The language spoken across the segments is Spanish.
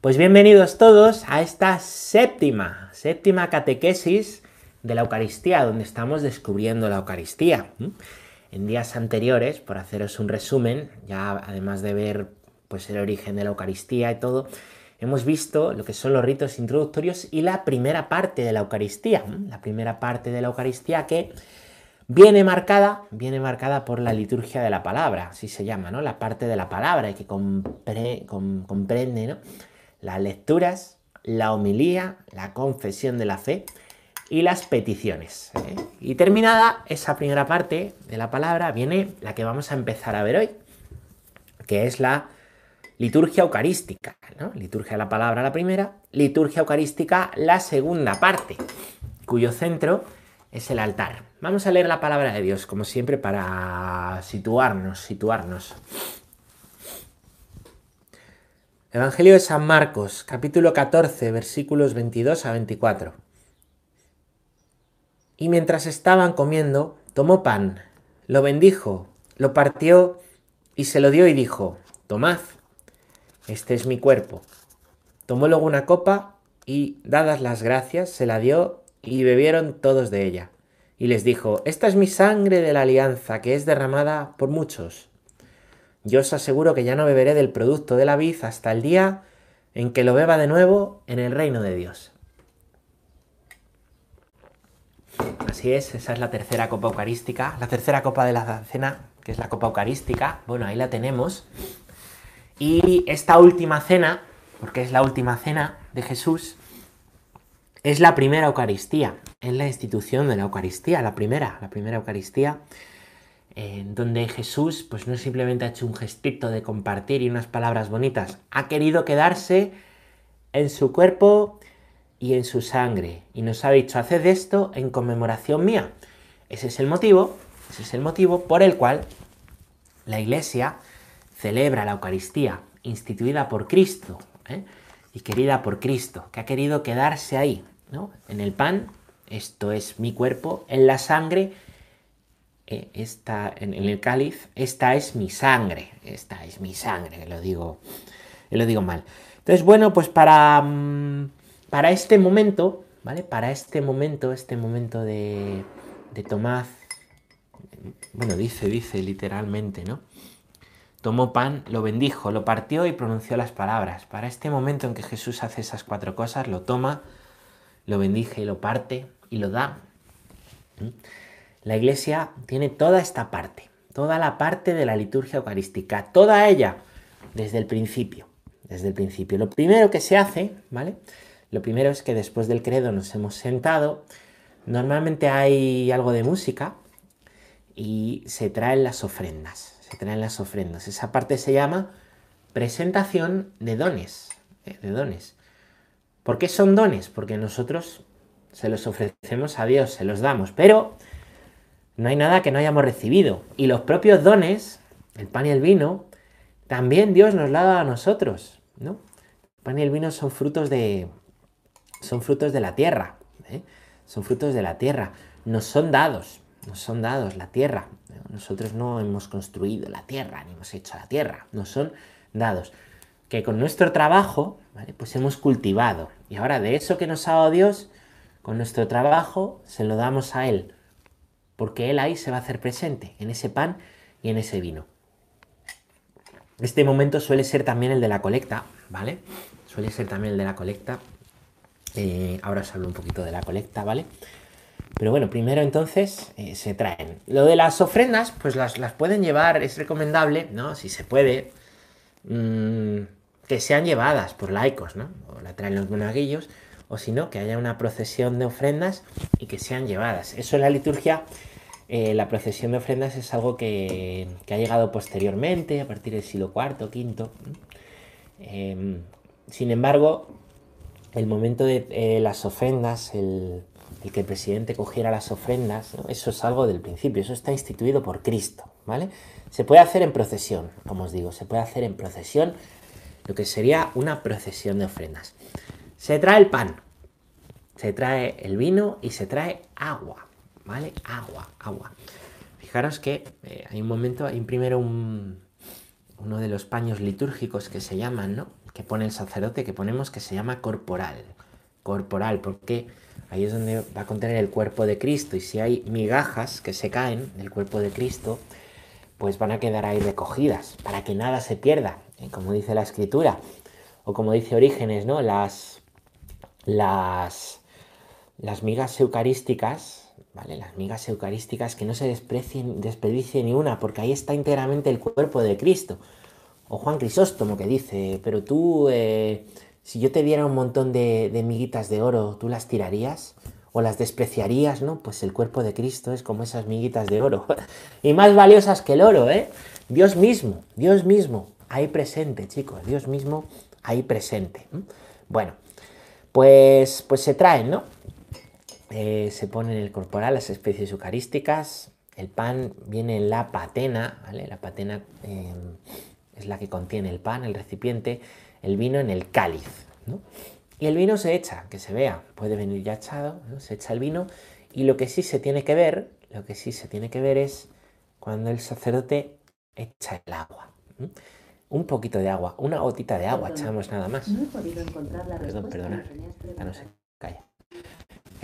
Pues bienvenidos todos a esta séptima, séptima catequesis de la Eucaristía, donde estamos descubriendo la Eucaristía. En días anteriores, por haceros un resumen, ya además de ver pues el origen de la Eucaristía y todo, hemos visto lo que son los ritos introductorios y la primera parte de la Eucaristía, la primera parte de la Eucaristía que viene marcada, viene marcada por la liturgia de la palabra, así se llama, ¿no? La parte de la palabra que comprende, ¿no? Las lecturas, la homilía, la confesión de la fe y las peticiones. ¿eh? Y terminada esa primera parte de la palabra, viene la que vamos a empezar a ver hoy, que es la liturgia eucarística. Liturgia de la palabra la primera, liturgia eucarística la segunda parte, cuyo centro es el altar. Vamos a leer la palabra de Dios, como siempre, para situarnos, situarnos. Evangelio de San Marcos, capítulo 14, versículos 22 a 24. Y mientras estaban comiendo, tomó pan, lo bendijo, lo partió y se lo dio y dijo, tomad, este es mi cuerpo. Tomó luego una copa y, dadas las gracias, se la dio y bebieron todos de ella. Y les dijo, esta es mi sangre de la alianza que es derramada por muchos yo os aseguro que ya no beberé del producto de la vid hasta el día en que lo beba de nuevo en el reino de Dios. Así es, esa es la tercera copa eucarística, la tercera copa de la cena, que es la copa eucarística. Bueno, ahí la tenemos. Y esta última cena, porque es la última cena de Jesús, es la primera Eucaristía, es la institución de la Eucaristía, la primera, la primera Eucaristía en donde Jesús pues no simplemente ha hecho un gestito de compartir y unas palabras bonitas, ha querido quedarse en su cuerpo y en su sangre y nos ha dicho haced esto en conmemoración mía. Ese es el motivo, ese es el motivo por el cual la Iglesia celebra la Eucaristía instituida por Cristo ¿eh? y querida por Cristo, que ha querido quedarse ahí, ¿no? En el pan, esto es mi cuerpo, en la sangre, esta, en, el cáliz, esta es mi sangre, esta es mi sangre, lo digo, lo digo mal. Entonces, bueno, pues para, mm, para este momento, ¿vale? Para este momento, este momento de, de Tomás, bueno, dice, dice literalmente, ¿no? Tomó pan, lo bendijo, lo partió y pronunció las palabras. Para este momento en que Jesús hace esas cuatro cosas, lo toma, lo bendice y lo parte y lo da. La iglesia tiene toda esta parte, toda la parte de la liturgia eucarística, toda ella desde el principio, desde el principio. Lo primero que se hace, ¿vale? Lo primero es que después del credo nos hemos sentado, normalmente hay algo de música y se traen las ofrendas, se traen las ofrendas. Esa parte se llama presentación de dones, ¿eh? de dones. ¿Por qué son dones? Porque nosotros se los ofrecemos a Dios, se los damos, pero no hay nada que no hayamos recibido. Y los propios dones, el pan y el vino, también Dios nos lo ha dado a nosotros, ¿no? El pan y el vino son frutos de, son frutos de la tierra, ¿eh? son frutos de la tierra, nos son dados, nos son dados la tierra. Nosotros no hemos construido la tierra, ni hemos hecho la tierra, nos son dados. Que con nuestro trabajo, pues hemos cultivado. Y ahora de eso que nos ha dado Dios, con nuestro trabajo se lo damos a Él porque Él ahí se va a hacer presente, en ese pan y en ese vino. Este momento suele ser también el de la colecta, ¿vale? Suele ser también el de la colecta. Eh, ahora os hablo un poquito de la colecta, ¿vale? Pero bueno, primero entonces eh, se traen. Lo de las ofrendas, pues las, pueden llevar, es recomendable, ¿no? Si se puede, mm, que sean llevadas por laicos, ¿no? O la traen los monaguillos, o si no, que haya una procesión de ofrendas y que sean llevadas. Eso en la liturgia eh, la procesión de ofrendas es algo que, ha llegado posteriormente, a partir del siglo IV, V. Em, sin embargo, el momento de eh, las ofrendas, el, que el presidente cogiera las ofrendas, eso es algo del principio, eso está instituido por Cristo, ¿vale? Se puede hacer en procesión, como os digo, se puede hacer en procesión, lo que sería una procesión de ofrendas. Se trae el pan, se trae el vino y se trae agua. ¿Vale? Agua, agua. Fijaros que hay un momento, hay primero un, uno de los paños litúrgicos que se llaman, ¿no? que pone el sacerdote, que ponemos que se llama corporal. Corporal, porque ahí es donde va a contener el cuerpo de Cristo. Y si hay migajas que se caen del cuerpo de Cristo, pues van a quedar ahí recogidas, para que nada se pierda, ¿eh? como dice la escritura. O como dice Orígenes, ¿no? Las, las, las migas eucarísticas, ¿vale? Las migas eucarísticas que no se desprecien, desperdicie ni una, porque ahí está enteramente el cuerpo de Cristo. O Juan Crisóstomo que dice, pero tú, eh, si yo te diera un montón de, de miguitas de oro, ¿tú las tirarías? o las despreciarías, ¿no? Pues el cuerpo de Cristo es como esas miguitas de oro. y más valiosas que el oro, ¿eh? Dios mismo, Dios mismo, ahí presente, chicos, Dios mismo ahí presente. Bueno, pues, pues se traen, ¿no? Eh, se ponen en el corporal las especies eucarísticas, el pan viene en la patena, ¿vale? La patena em, es la que contiene el pan, el recipiente, el vino en el cáliz, ¿no? Y el vino se echa, que se vea, puede venir ya echado, se echa el vino. Y lo que sí se tiene que ver, lo que sí se tiene que ver es cuando el sacerdote echa el agua. Un poquito de agua, una gotita de agua, echamos nada más. No he podido encontrar la Perdón, perdona, ya no se calla.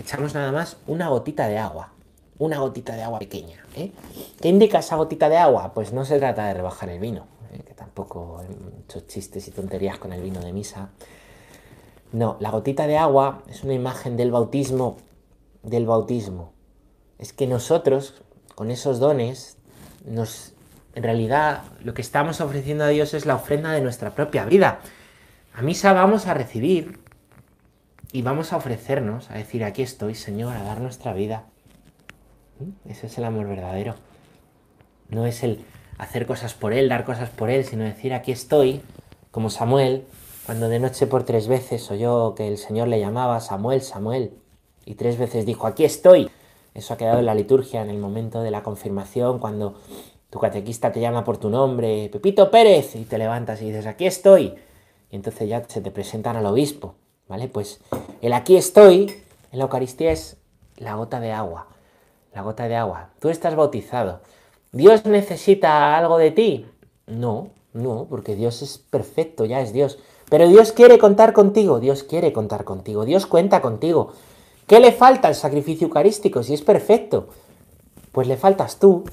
Echamos nada más una gotita de agua, una gotita de agua pequeña. ¿eh? ¿Qué indica esa gotita de agua? Pues no se trata de rebajar el vino, ¿eh? que tampoco hay muchos chistes y tonterías con el vino de misa. No, la gotita de agua es una imagen del bautismo, del bautismo. Es que nosotros, con esos dones, nos, en realidad lo que estamos ofreciendo a Dios es la ofrenda de nuestra propia vida. A misa vamos a recibir y vamos a ofrecernos, a decir, aquí estoy, Señor, a dar nuestra vida. ¿Mm? Ese es el amor verdadero. No es el hacer cosas por Él, dar cosas por Él, sino decir, aquí estoy, como Samuel, cuando de noche por tres veces oyó que el Señor le llamaba Samuel, Samuel, y tres veces dijo, aquí estoy. Eso ha quedado en la liturgia en el momento de la confirmación, cuando tu catequista te llama por tu nombre, Pepito Pérez, y te levantas y dices, aquí estoy. Y entonces ya se te presentan al obispo, ¿vale? Pues el aquí estoy en la Eucaristía es la gota de agua, la gota de agua. Tú estás bautizado. ¿Dios necesita algo de ti? No, no, porque Dios es perfecto, ya es Dios. Pero Dios quiere contar contigo, Dios quiere contar contigo, Dios cuenta contigo. ¿Qué le falta al sacrificio eucarístico si es perfecto? Pues le faltas tú,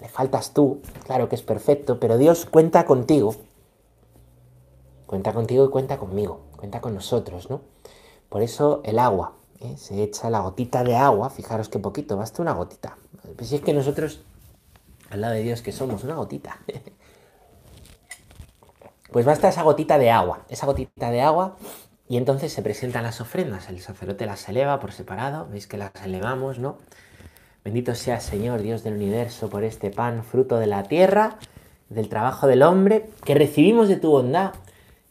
le faltas tú, claro que es perfecto, pero Dios cuenta contigo. Cuenta contigo y cuenta conmigo, cuenta con nosotros, ¿no? Por eso el agua, ¿eh? se echa la gotita de agua, fijaros qué poquito, basta una gotita. Pues si es que nosotros, al lado de Dios que somos, una gotita. Pues basta esa gotita de agua, esa gotita de agua, y entonces se presentan las ofrendas. El sacerdote las eleva por separado, veis que las elevamos, ¿no? Bendito sea Señor, Dios del universo, por este pan, fruto de la tierra, del trabajo del hombre, que recibimos de tu bondad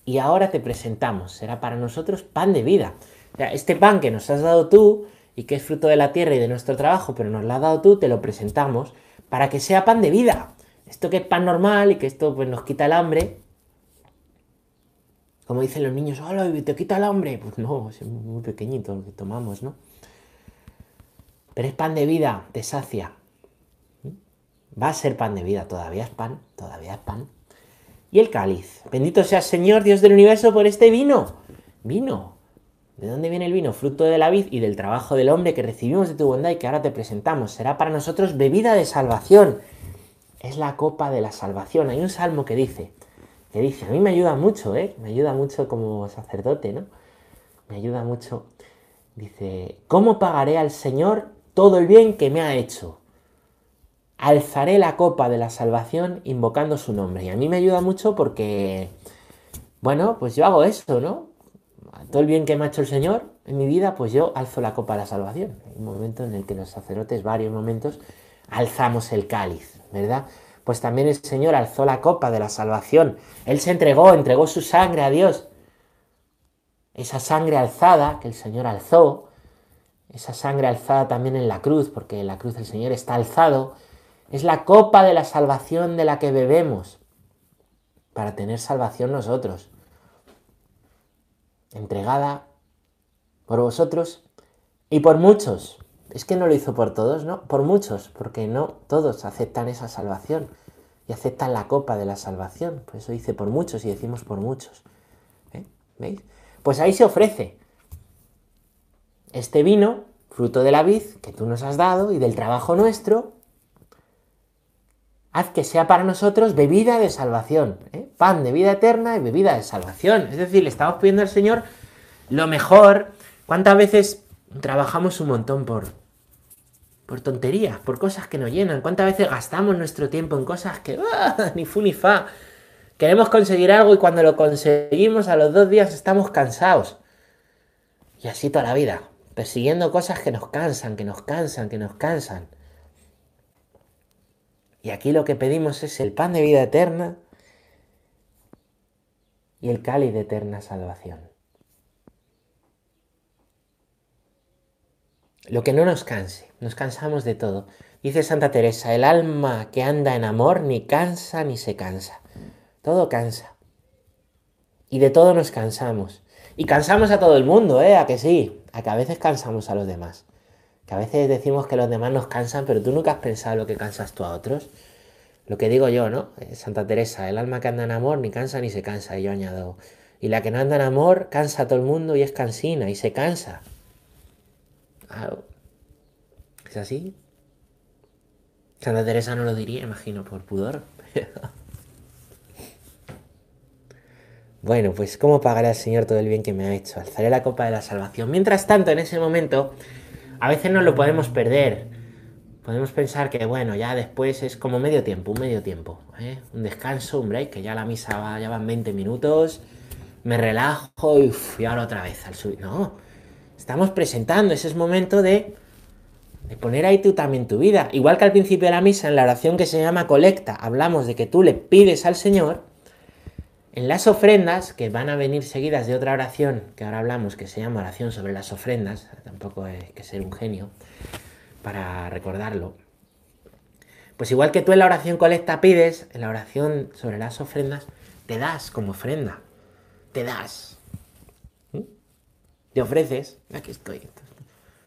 y ahora te presentamos. Será para nosotros pan de vida. Este pan que nos has dado tú y que es fruto de la tierra y de nuestro trabajo, pero nos lo has dado tú, te lo presentamos para que sea pan de vida. Esto que es pan normal y que esto pues, nos quita el hambre, como dicen los niños, ¡hola! ¿Te quita el hambre? Pues no, es muy pequeñito lo que tomamos, ¿no? Pero es pan de vida, te sacia. Va a ser pan de vida, todavía es pan, todavía es pan. Y el cáliz. Bendito sea Señor, Dios del universo, por este vino. Vino. ¿De dónde viene el vino? Fruto de la vid y del trabajo del hombre que recibimos de tu bondad y que ahora te presentamos. Será para nosotros bebida de salvación. Es la copa de la salvación. Hay un salmo que dice, que dice, a mí me ayuda mucho, ¿eh? Me ayuda mucho como sacerdote, ¿no? Me ayuda mucho. Dice, ¿cómo pagaré al Señor todo el bien que me ha hecho? Alzaré la copa de la salvación invocando su nombre. Y a mí me ayuda mucho porque, bueno, pues yo hago eso, ¿no? Todo el bien que me ha hecho el Señor en mi vida, pues yo alzo la copa de la salvación. Hay un momento en el que los sacerdotes, varios momentos, alzamos el cáliz, ¿verdad? pues también el Señor alzó la copa de la salvación. Él se entregó, entregó su sangre a Dios. Esa sangre alzada que el Señor alzó, esa sangre alzada también en la cruz, porque en la cruz el Señor está alzado, es la copa de la salvación de la que bebemos para tener salvación nosotros. Entregada por vosotros y por muchos. Es que no lo hizo por todos, ¿no? Por muchos, porque no todos aceptan esa salvación y aceptan la copa de la salvación. Por eso dice por muchos y decimos por muchos. ¿eh? ¿Veis? Pues ahí se ofrece este vino, fruto de la vid que tú nos has dado y del trabajo nuestro, haz que sea para nosotros bebida de salvación, ¿eh? pan de vida eterna y bebida de salvación. Es decir, le estamos pidiendo al Señor lo mejor. ¿Cuántas veces trabajamos un montón por, por tonterías, por cosas que nos llenan? ¿Cuántas veces gastamos nuestro tiempo en cosas que ¡ah! ni fu ni fa? Queremos conseguir algo y cuando lo conseguimos a los dos días estamos cansados. Y así toda la vida, persiguiendo cosas que nos cansan, que nos cansan, que nos cansan. Y aquí lo que pedimos es el pan de vida eterna y el cáliz de eterna salvación. Lo que no nos canse, nos cansamos de todo. Dice Santa Teresa, el alma que anda en amor ni cansa ni se cansa. Todo cansa. Y de todo nos cansamos. Y cansamos a todo el mundo, ¿eh? A que sí, a que a veces cansamos a los demás a veces decimos que los demás nos cansan, pero tú nunca has pensado lo que cansas tú a otros. Lo que digo yo, ¿no? Eh, Santa Teresa, el alma que anda en amor ni cansa ni se cansa. Y yo añado, y la que no anda en amor cansa a todo el mundo y es cansina y se cansa. ¿Es así? Santa Teresa no lo diría, imagino, por pudor. bueno, pues ¿cómo pagaré al Señor todo el bien que me ha hecho? Alzaré la copa de la salvación. Mientras tanto, en ese momento, a veces no lo podemos perder. Podemos pensar que, bueno, ya después es como medio tiempo, un medio tiempo. ¿eh? Un descanso, un break, que ya la misa va, ya van 20 minutos, me relajo y, y ahora otra vez al subir. No, estamos presentando, ese es momento de, de poner ahí tú también tu vida. Igual que al principio de la misa, en la oración que se llama colecta, hablamos de que tú le pides al Señor, en las ofrendas, que van a venir seguidas de otra oración, que ahora hablamos, que se llama oración sobre las ofrendas, tampoco hay que ser un genio para recordarlo. Pues igual que tú en la oración colecta pides, en la oración sobre las ofrendas, te das como ofrenda. Te das. ¿Mm? Te ofreces. Aquí estoy.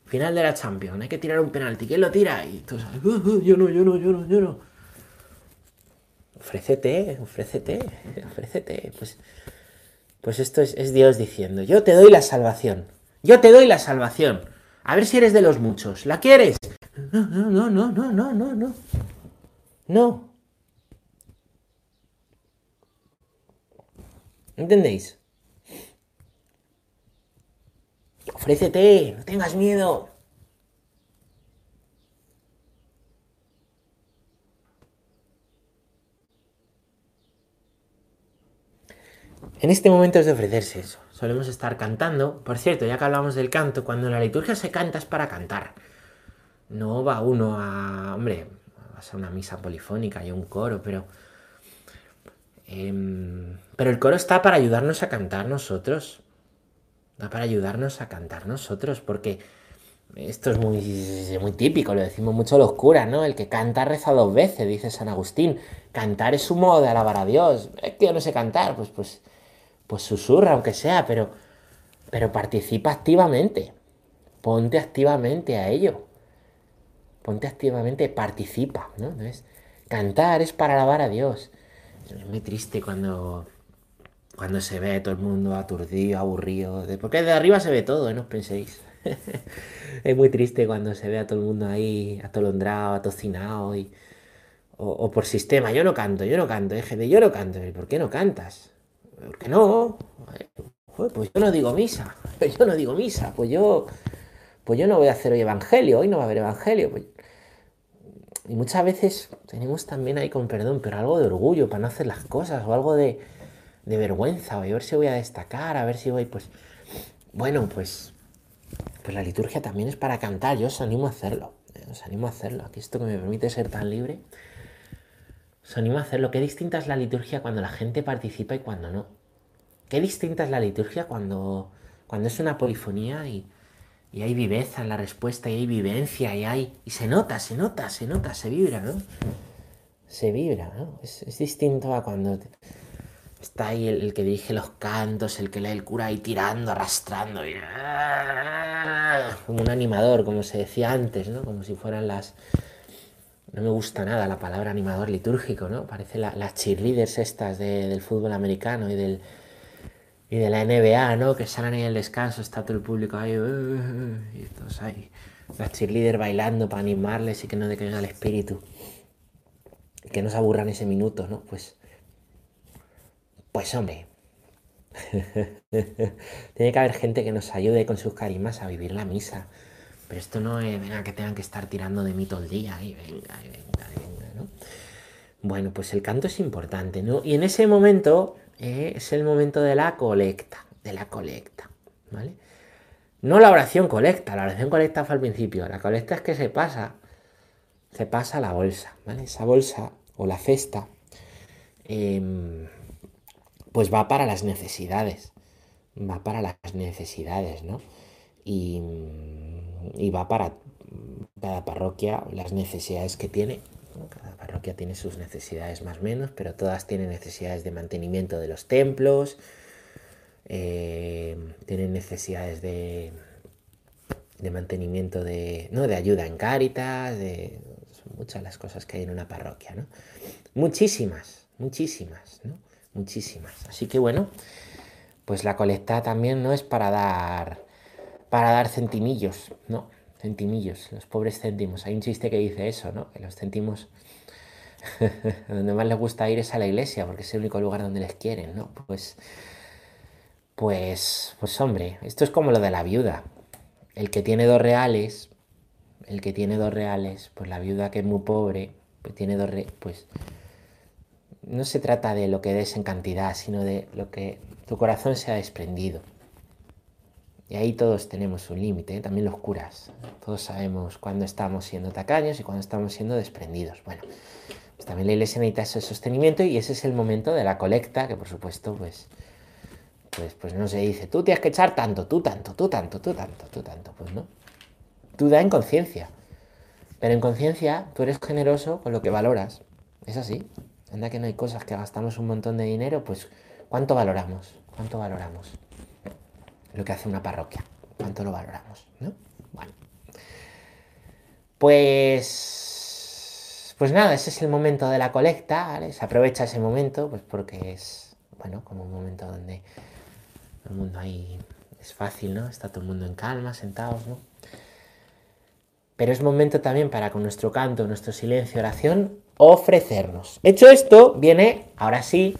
Final de la Champions. Hay que tirar un penalti. ¿Quién lo tira? Y tú sabes, yo no, yo no, yo no, yo no ofrécete, ofrécete, ofrécete. Pues, pues esto es, Dios diciendo, yo te doy la salvación, yo te doy la salvación. A ver si eres de los muchos. ¿La quieres? No, no, no, no, no, no, no, no. No. ¿Entendéis? Ofrécete, no tengas miedo. En este momento es de ofrecerse eso. Solemos estar cantando. Por cierto, ya que hablamos del canto, cuando en la liturgia se canta es para cantar. No va uno a. Hombre, vas a una misa polifónica y un coro, pero. Em, pero el coro está para ayudarnos a cantar nosotros. Está para ayudarnos a cantar nosotros, porque esto es muy, muy típico, lo decimos mucho los curas, ¿no? El que canta reza dos veces, dice San Agustín. Cantar es un modo de alabar a Dios. Es que yo no sé cantar, pues, pues pues susurra aunque sea, pero, pero participa activamente. Ponte activamente a ello. Ponte activamente, participa, ¿no? Entonces, cantar es para alabar a Dios. Es muy triste cuando, cuando se ve todo el mundo aturdido, aburrido. Porque de arriba se ve todo, ¿eh? no os penséis. es muy triste cuando se ve a todo el mundo ahí atolondrado, atocinado y, o, por sistema. Yo no canto, yo no canto, de yo no canto. ¿Por qué no cantas? ¿Por qué no? Pues yo no digo misa. Yo no digo misa. Pues yo, pues yo no voy a hacer hoy evangelio. Hoy no va a haber evangelio. Pues y muchas veces tenemos también ahí con perdón, pero algo de orgullo para no hacer las cosas o algo de, de vergüenza. O a ver si voy a destacar, a ver si voy, pues. Bueno, pues. Pues la liturgia también es para cantar. Yo os animo a hacerlo. Eh, os animo a hacerlo. Aquí esto que me permite ser tan libre. Os animo a hacerlo. Qué distinta es la liturgia cuando la gente participa y cuando no. Qué distinta es la liturgia cuando, cuando es una polifonía y, hay viveza en la respuesta y hay vivencia y hay... Y se nota, se nota, se nota, se vibra, ¿no? Se vibra, ¿no? Es, distinto a cuando está ahí el, que dirige los cantos, el que lee el cura ahí tirando, arrastrando, como un animador, como se decía antes, ¿no? Como si fueran las, no me gusta nada la palabra animador litúrgico, ¿no? Parece las cheerleaders estas del fútbol americano y del, y de la NBA, ¿no? Que salen ahí el descanso, está todo el público ahí, y todos ahí, las cheerleaders bailando para animarles y que no decaigan el espíritu, que no se aburran ese minuto, ¿no? Pues, pues hombre, tiene que haber gente que nos ayude con sus carismas a vivir la misa. Esto no es, venga, que tengan que estar tirando de mí todo el día, y venga, y venga, y venga, ¿no? Bueno, pues el canto es importante, ¿no? Y en ese momento eh, es el momento de la colecta, de la colecta, ¿vale? No la oración colecta, la oración colecta fue al principio, la colecta es que se pasa, se pasa la bolsa, ¿vale? Esa bolsa o la cesta, em, pues va para las necesidades, va para las necesidades, ¿no? Y, y va para cada parroquia las necesidades que tiene cada parroquia tiene sus necesidades más o menos, pero todas tienen necesidades de mantenimiento de los templos, eh, tienen necesidades de, de mantenimiento de, ¿no? de ayuda en cáritas, de son muchas las cosas que hay en una parroquia, ¿no? Muchísimas, muchísimas, ¿no? Muchísimas. Así que bueno, pues la colecta también no es para dar para dar centimillos, ¿no? centimillos, los pobres céntimos. Hay un chiste que dice eso, ¿no? Que los céntimos, donde más les gusta ir es a la iglesia, porque es el único lugar donde les quieren, ¿no? Pues, pues, pues hombre, esto es como lo de la viuda. El que tiene dos reales, el que tiene dos reales, pues la viuda que es muy pobre, pues tiene dos reales, pues no se trata de lo que des en cantidad, sino de lo que tu corazón se ha desprendido. Y ahí todos tenemos un límite, ¿eh? también los curas. Todos sabemos cuándo estamos siendo tacaños y cuándo estamos siendo desprendidos. Bueno, pues también la iglesia necesita ese sostenimiento y ese es el momento de la colecta, que por supuesto, pues, pues, pues no se dice, tú tienes que echar tanto, tú tanto, tú tanto, tú tanto, tú tanto. Pues no. Tú da en conciencia. Pero en conciencia tú eres generoso con lo que valoras. Es así. Anda que no hay cosas que gastamos un montón de dinero, pues ¿cuánto valoramos? ¿Cuánto valoramos? Lo que hace una parroquia. ¿Cuánto lo valoramos? ¿no? Bueno. Pues, pues nada, ese es el momento de la colecta, ¿vale? Se aprovecha ese momento, pues porque es, bueno, como un momento donde el mundo ahí es fácil, ¿no? Está todo el mundo en calma, sentados, ¿no? Pero es momento también para con nuestro canto, nuestro silencio, oración, ofrecernos. Hecho esto, viene, ahora sí,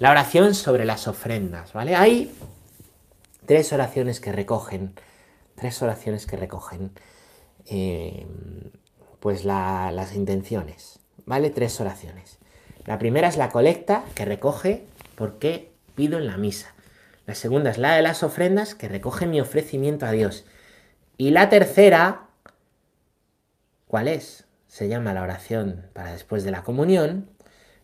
la oración sobre las ofrendas, ¿vale? Ahí tres oraciones que recogen, tres oraciones que recogen, eh, pues las intenciones, ¿vale? Tres oraciones. La primera es la colecta, que recoge por qué pido en la misa. La segunda es la de las ofrendas, que recoge mi ofrecimiento a Dios. Y la tercera, ¿cuál es? Se llama la oración para después de la comunión,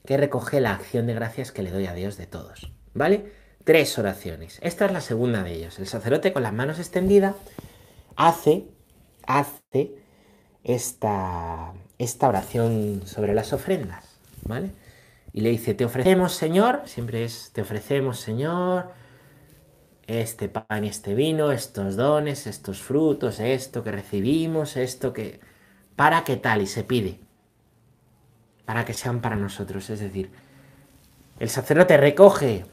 que recoge la acción de gracias que le doy a Dios de todos. ¿Vale? Tres oraciones. Esta es la segunda de ellos. El sacerdote con las manos extendidas hace, hace esta, esta oración sobre las ofrendas, ¿vale? Y le dice, te ofrecemos, Señor, siempre es, te ofrecemos, Señor, este pan y este vino, estos dones, estos frutos, esto que recibimos, esto que... ¿Para qué tal? Y se pide. Para que sean para nosotros. Es decir, el sacerdote recoge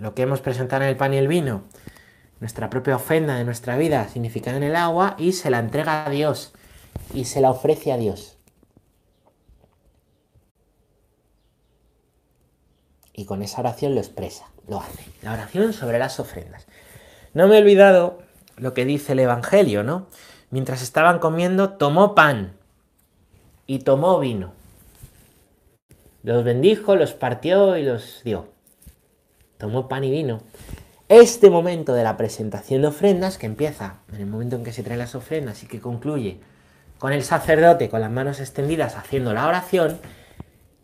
lo que hemos presentado en el pan y el vino, nuestra propia ofrenda de nuestra vida significada en el agua, y se la entrega a Dios y se la ofrece a Dios. Y con esa oración lo expresa, lo hace. La oración sobre las ofrendas. No me he olvidado lo que dice el Evangelio, ¿no? Mientras estaban comiendo, tomó pan y tomó vino. Los bendijo, los partió y los dio tomó pan y vino. Este momento de la presentación de ofrendas, que empieza en el momento en que se traen las ofrendas y que concluye con el sacerdote con las manos extendidas haciendo la oración,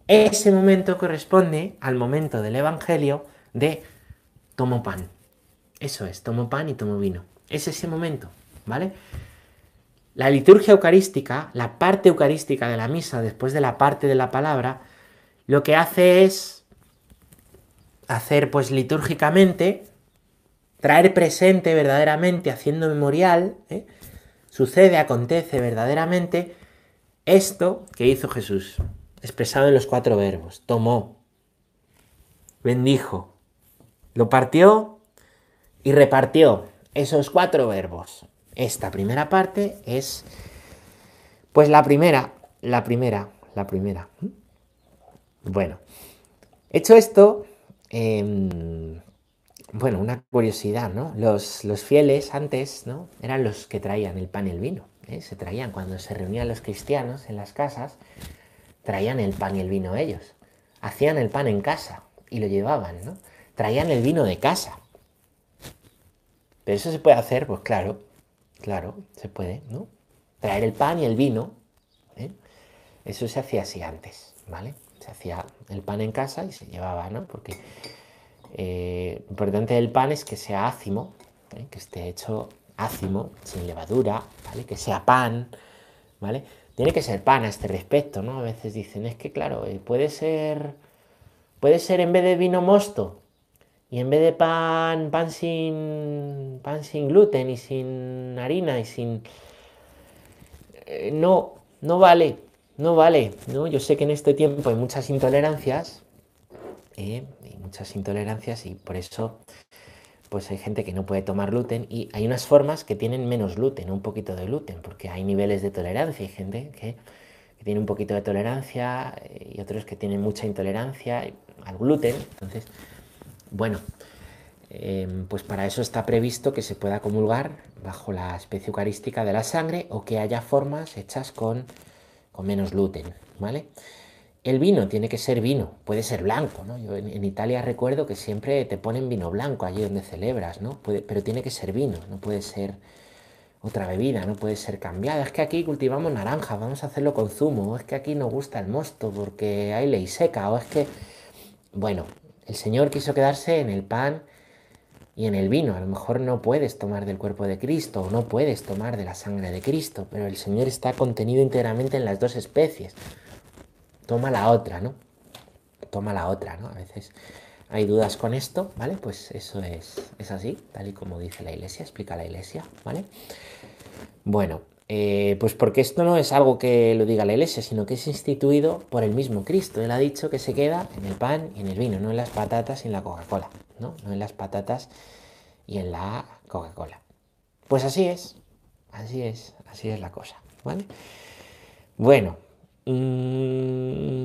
ese momento corresponde al momento del Evangelio de tomo pan. Eso es, tomo pan y tomo vino. Es ese momento, ¿vale? La liturgia eucarística, la parte eucarística de la misa después de la parte de la palabra, lo que hace es hacer pues litúrgicamente, traer presente verdaderamente, haciendo memorial, ¿eh? sucede, acontece verdaderamente esto que hizo Jesús, expresado en los cuatro verbos. Tomó, bendijo, Lo partió y repartió esos cuatro verbos. Esta primera parte es, pues la primera, la primera, la primera. Bueno, hecho esto, em, bueno, una curiosidad, ¿no? Los, los, fieles antes, ¿no? Eran los que traían el pan y el vino. ¿eh? Se traían cuando se reunían los cristianos en las casas, traían el pan y el vino ellos. Hacían el pan en casa y lo llevaban, ¿no? Traían el vino de casa. Pero eso se puede hacer, pues claro, claro, se puede, ¿no? Traer el pan y el vino, ¿eh? Eso se hacía así antes, ¿vale? Se hacía el pan en casa y se llevaba, ¿no? Porque eh, lo importante del pan es que sea ácimo, ¿eh? que esté hecho ácimo, sin levadura, ¿vale? Que sea pan, ¿vale? Tiene que ser pan a este respecto, ¿no? A veces dicen, es que claro, eh, puede ser, puede ser en vez de vino mosto y en vez de pan, pan sin, pan sin gluten y sin harina y sin... no, no vale, no vale, ¿no? Yo sé que en este tiempo hay muchas intolerancias, ¿eh? hay muchas intolerancias y por eso pues hay gente que no puede tomar gluten y hay unas formas que tienen menos gluten, un poquito de gluten, porque hay niveles de tolerancia, hay gente que, tiene un poquito de tolerancia eh, y otros que tienen mucha intolerancia al gluten, entonces, bueno, em, pues para eso está previsto que se pueda comulgar bajo la especie eucarística de la sangre o que haya formas hechas con con menos gluten, ¿vale? El vino tiene que ser vino, puede ser blanco, ¿no? Yo en, Italia recuerdo que siempre te ponen vino blanco allí donde celebras, ¿no? pero tiene que ser vino, no puede ser otra bebida, no puede ser cambiada. Es que aquí cultivamos naranja, vamos a hacerlo con zumo, o es que aquí nos gusta el mosto porque hay ley seca, o es que, bueno, el Señor quiso quedarse en el pan y en el vino. A lo mejor no puedes tomar del cuerpo de Cristo o no puedes tomar de la sangre de Cristo, pero el Señor está contenido íntegramente en las dos especies. Toma la otra, ¿no? Toma la otra, ¿no? A veces hay dudas con esto, ¿vale? Pues eso es, es así, tal y como dice la iglesia, explica la iglesia, ¿vale? Bueno, eh, pues porque esto no es algo que lo diga la iglesia, sino que es instituido por el mismo Cristo. Él ha dicho que se queda en el pan y en el vino, no en las patatas y en la Coca-Cola, ¿no? En las patatas y en la Coca-Cola. Pues así es, así es, así es la cosa, ¿vale? Bueno, mmm,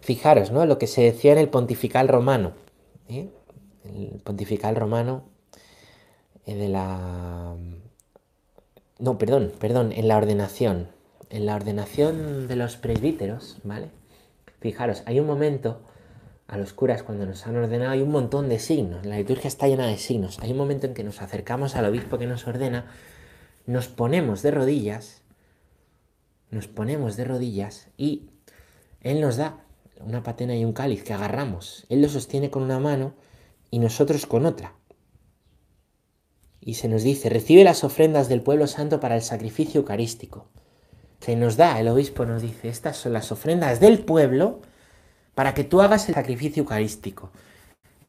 fijaros, ¿no? Lo que se decía en el pontifical romano, ¿eh? El pontifical romano eh, de la... No, perdón, perdón, en la ordenación. En la ordenación de los presbíteros, ¿vale? Fijaros, hay un momento a los curas cuando nos han ordenado, hay un montón de signos, la liturgia está llena de signos. Hay un momento en que nos acercamos al obispo que nos ordena, nos ponemos de rodillas, nos ponemos de rodillas y él nos da una patena y un cáliz que agarramos. Él lo sostiene con una mano y nosotros con otra. Y se nos dice, recibe las ofrendas del pueblo santo para el sacrificio eucarístico. Se nos da, el obispo nos dice, estas son las ofrendas del pueblo para que tú hagas el sacrificio eucarístico.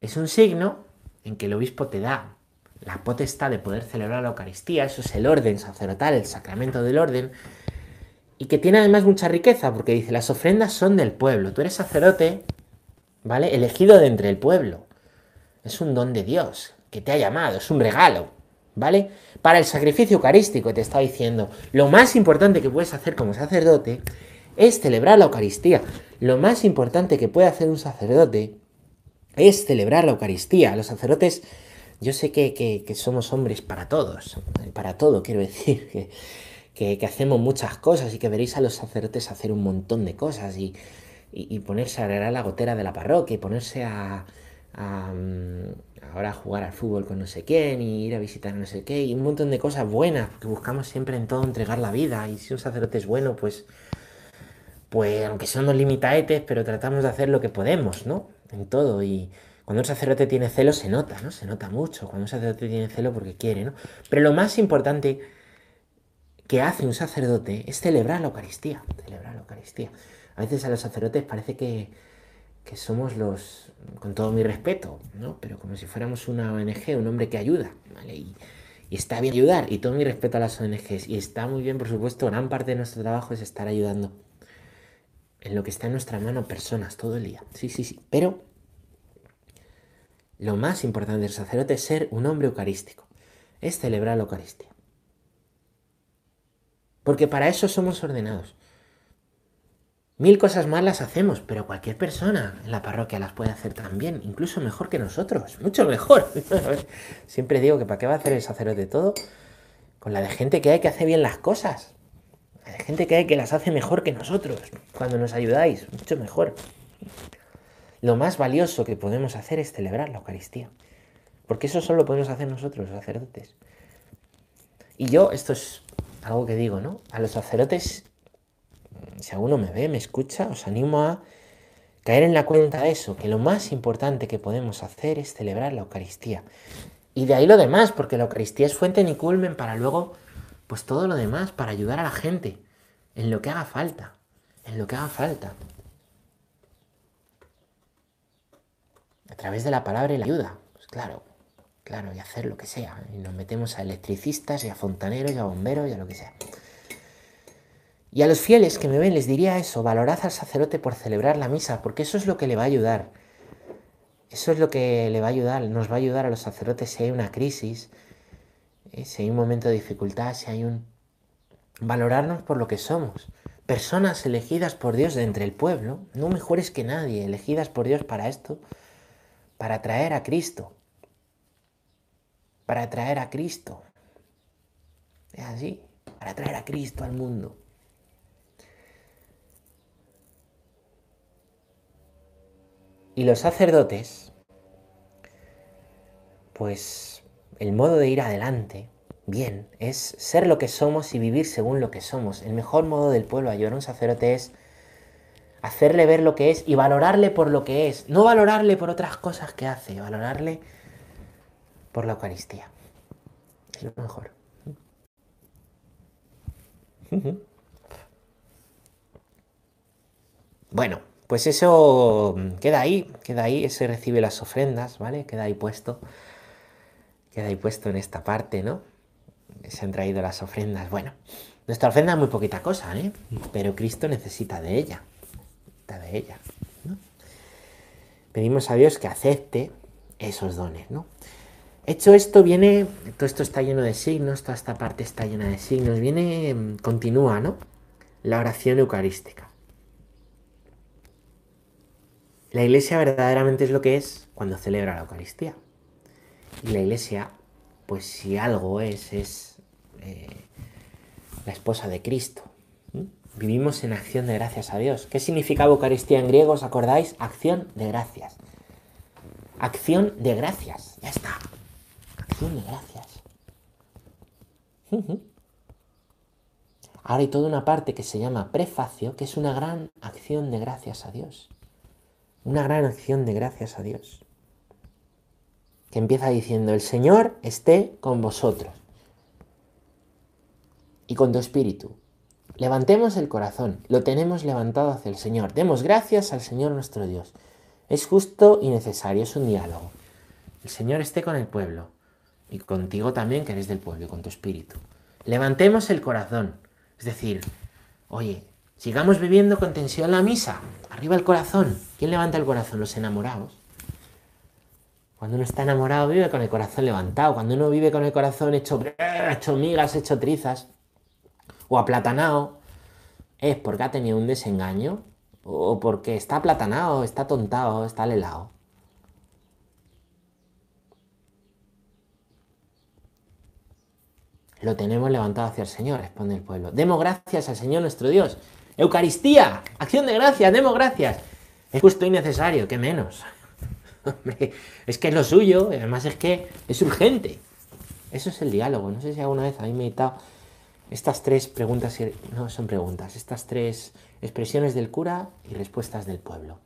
Es un signo en que el obispo te da la potestad de poder celebrar la Eucaristía, eso es el orden sacerdotal, el sacramento del orden, y que tiene además mucha riqueza, porque dice, las ofrendas son del pueblo, tú eres sacerdote, ¿vale? Elegido de entre el pueblo. Es un don de Dios, que te ha llamado, es un regalo. ¿vale? Para el sacrificio eucarístico te está diciendo, lo más importante que puedes hacer como sacerdote es celebrar la Eucaristía. Lo más importante que puede hacer un sacerdote es celebrar la Eucaristía. Los sacerdotes, yo sé que, somos hombres para todos, para todo, quiero decir, que, que, hacemos muchas cosas y que veréis a los sacerdotes hacer un montón de cosas y, ponerse a agarrar la gotera de la parroquia y ponerse a, mm, ahora jugar al fútbol con no sé quién y ir a visitar no sé qué y un montón de cosas buenas que buscamos siempre en todo entregar la vida y si un sacerdote es bueno pues pues aunque son los limitaetes pero tratamos de hacer lo que podemos no en todo y cuando un sacerdote tiene celo se nota no se nota mucho cuando un sacerdote tiene celo porque quiere no pero lo más importante que hace un sacerdote es celebrar la Eucaristía celebrar la Eucaristía. A veces a los sacerdotes parece que que somos los, con todo mi respeto, ¿no? Pero como si fuéramos una ONG, un hombre que ayuda, ¿vale? Y, está bien ayudar, y todo mi respeto a las ONGs, y está muy bien, por supuesto, gran parte de nuestro trabajo es estar ayudando en lo que está en nuestra mano personas todo el día, sí, sí, sí, pero lo más importante del sacerdote es ser un hombre eucarístico, es celebrar la Eucaristía. Porque para eso somos ordenados. Mil cosas más las hacemos, pero cualquier persona en la parroquia las puede hacer también, incluso mejor que nosotros, mucho mejor. Siempre digo que para qué va a hacer el sacerdote todo con la de gente que hay que hace bien las cosas. De gente que hay que las hace mejor que nosotros, cuando nos ayudáis, mucho mejor. Lo más valioso que podemos hacer es celebrar la Eucaristía. Porque eso solo lo podemos hacer nosotros, los sacerdotes. Y yo, esto es algo que digo, ¿no? A los sacerdotes si alguno me ve, me escucha, os animo a caer en la cuenta de eso, que lo más importante que podemos hacer es celebrar la Eucaristía. Y de ahí lo demás, porque la Eucaristía es fuente ni culmen para luego, pues todo lo demás, para ayudar a la gente, en lo que haga falta, en lo que haga falta. A través de la palabra y la ayuda, pues claro, claro, y hacer lo que sea. Y nos metemos a electricistas y a fontaneros y a bomberos y a lo que sea. Y a los fieles que me ven les diría eso, valorad al sacerdote por celebrar la misa, porque eso es lo que le va a ayudar. Eso es lo que le va a ayudar, nos va a ayudar a los sacerdotes si hay una crisis, si hay un momento de dificultad, si hay un... Valorarnos por lo que somos. Personas elegidas por Dios de entre el pueblo, no mejores que nadie, elegidas por Dios para esto, para traer a Cristo. Para traer a Cristo. Es así, para traer a Cristo al mundo. Y los sacerdotes, pues el modo de ir adelante, bien, es ser lo que somos y vivir según lo que somos. El mejor modo del pueblo a ayudar a un sacerdote es hacerle ver lo que es y valorarle por lo que es. No valorarle por otras cosas que hace, valorarle por la Eucaristía. Es lo mejor. Bueno, pues eso mm, queda ahí, queda ahí, se recibe las ofrendas, ¿vale? Queda ahí puesto, queda ahí puesto en esta parte, ¿no? Se han traído las ofrendas. Bueno, nuestra ofrenda es muy poquita cosa, ¿eh? Pero Cristo necesita de ella, necesita de ella. Pedimos a Dios que acepte esos dones, ¿no? Hecho esto, viene, todo esto está lleno de signos, toda esta parte está llena de signos, viene, mm, continúa, ¿no? La oración eucarística. La iglesia verdaderamente es lo que es cuando celebra la Eucaristía. Y la iglesia, pues si algo es, es eh, la esposa de Cristo. Vivimos en acción de gracias a Dios. ¿Qué significa Eucaristía en griego? ¿Os acordáis? Acción de gracias. Acción de gracias. Ya está. Acción de gracias. Ahora hay toda una parte que se llama prefacio, que es una gran acción de gracias a Dios una gran acción de gracias a Dios. Que empieza diciendo, el Señor esté con vosotros y con tu espíritu. Levantemos el corazón, lo tenemos levantado hacia el Señor. Demos gracias al Señor nuestro Dios. Es justo y necesario, es un diálogo. El Señor esté con el pueblo y contigo también que eres del pueblo y con tu espíritu. Levantemos el corazón, es decir, oye, sigamos viviendo con tensión la misa, Arriba el corazón. ¿Quién levanta el corazón? Los enamorados. Cuando uno está enamorado vive con el corazón levantado. Cuando uno vive con el corazón hecho, hecho migas, hecho trizas o aplatanado, es porque ha tenido un desengaño o porque está aplatanado, está tontado, está helado. Lo tenemos levantado hacia el Señor, responde el pueblo. Demos gracias al Señor nuestro Dios Eucaristía, acción de gracias, demos gracias. Es justo y necesario, ¿qué menos? Es que es lo suyo, además es que es urgente. Eso es el diálogo. No sé si alguna vez habéis meditado estas tres preguntas, no son preguntas, estas tres expresiones del cura y respuestas del pueblo.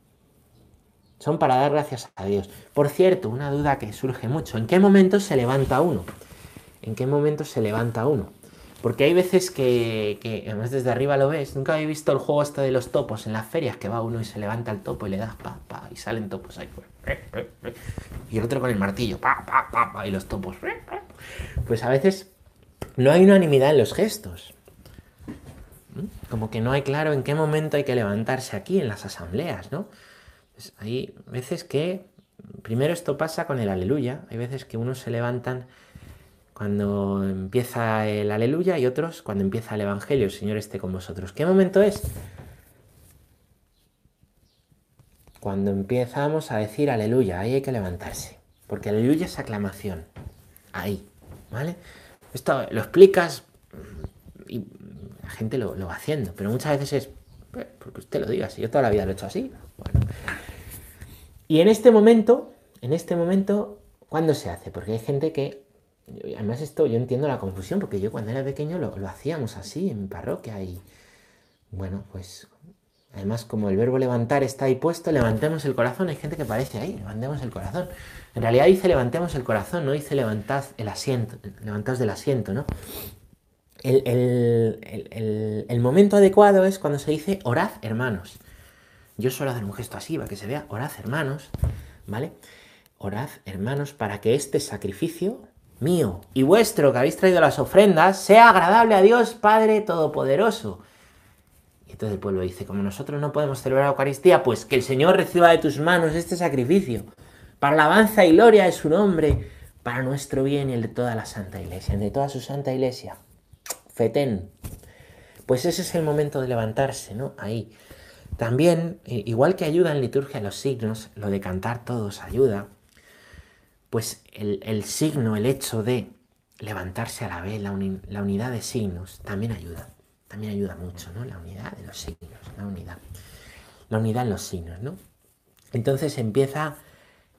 Son para dar gracias a Dios. Por cierto, una duda que surge mucho, ¿en qué momento se levanta uno? ¿En qué momento se levanta uno? Porque hay veces que, además desde arriba lo ves, nunca habéis visto el juego este de los topos en las ferias, que va uno y se levanta el topo y le das pa, pa, y salen topos ahí. Y el otro con el martillo, pa, pa, pa, pa, y los topos. Pues a veces no hay unanimidad en los gestos. Como que no hay claro en qué momento hay que levantarse aquí en las asambleas, ¿no? Pues hay veces que primero esto pasa con el aleluya. Hay veces que unos se levantan cuando empieza el aleluya y otros cuando empieza el evangelio. El Señor esté con vosotros. ¿Qué momento es? Cuando empezamos a decir aleluya, ahí hay que levantarse. Porque aleluya es aclamación. Ahí, ¿vale? Esto lo explicas y la gente lo, va haciendo, pero muchas veces es pues, porque usted lo diga, si yo toda la vida lo he hecho así. Bueno. Y en este momento, en este momento, ¿cuándo se hace? Porque hay gente que Además esto yo entiendo la confusión porque yo cuando era pequeño lo, hacíamos así en mi parroquia y bueno, pues además como el verbo levantar está ahí puesto, levantemos el corazón, hay gente que parece ahí, levantemos el corazón. En realidad dice levantemos el corazón, no dice levantad el asiento, levantaos del asiento, ¿no? El, el, momento adecuado es cuando se dice orad hermanos. Yo suelo hacer un gesto así para que se vea, orad hermanos, ¿vale? Orad hermanos para que este sacrificio mío y vuestro que habéis traído las ofrendas sea agradable a Dios Padre Todopoderoso. Y entonces el pueblo dice, como nosotros no podemos celebrar la Eucaristía, pues que el Señor reciba de tus manos este sacrificio, para alabanza y gloria de su nombre, para nuestro bien y el de toda la Santa Iglesia, de toda su Santa Iglesia. Fetén. Pues ese es el momento de levantarse, ¿no? Ahí. También, igual que ayuda en liturgia los signos, lo de cantar todos ayuda pues el, signo, el hecho de levantarse a la vez, la, unidad de signos, también ayuda. También ayuda mucho, ¿no? La unidad de los signos, la unidad. La unidad en los signos, ¿no? Entonces empieza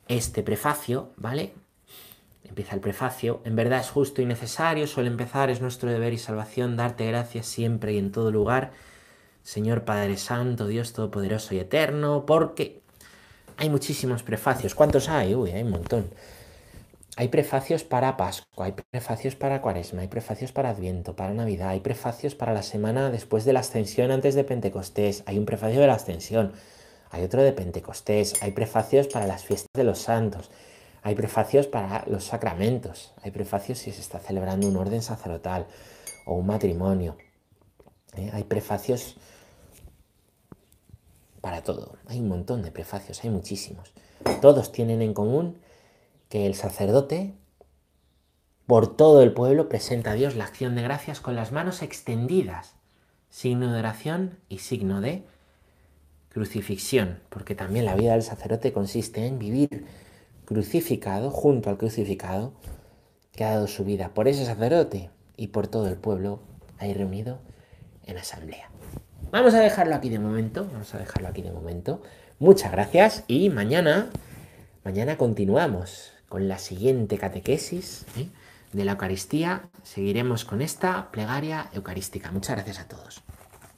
este prefacio, ¿vale? Empieza el prefacio. En verdad es justo y necesario, suele empezar, es nuestro deber y salvación, darte gracias siempre y en todo lugar, Señor Padre Santo, Dios Todopoderoso y Eterno, porque hay muchísimos prefacios. ¿Cuántos hay? Uy, hay un montón. Hay prefacios para Pascua, hay prefacios para Cuaresma, hay prefacios para Adviento, para Navidad, hay prefacios para la semana después de la ascensión antes de Pentecostés, hay un prefacio de la ascensión, hay otro de Pentecostés, hay prefacios para las fiestas de los santos, hay prefacios para los sacramentos, hay prefacios si se está celebrando un orden sacerdotal o un matrimonio, ¿eh? hay prefacios para todo, hay un montón de prefacios, hay muchísimos. Todos tienen en común que el sacerdote por todo el pueblo presenta a Dios la acción de gracias con las manos extendidas, signo de oración y signo de crucifixión, porque también la vida del sacerdote consiste en vivir crucificado junto al crucificado que ha dado su vida por ese sacerdote y por todo el pueblo ahí reunido en asamblea. Vamos a dejarlo aquí de momento, vamos a dejarlo aquí de momento. Muchas gracias y mañana, mañana continuamos con la siguiente catequesis ¿eh? de la Eucaristía. Seguiremos con esta plegaria eucarística. Muchas gracias a todos.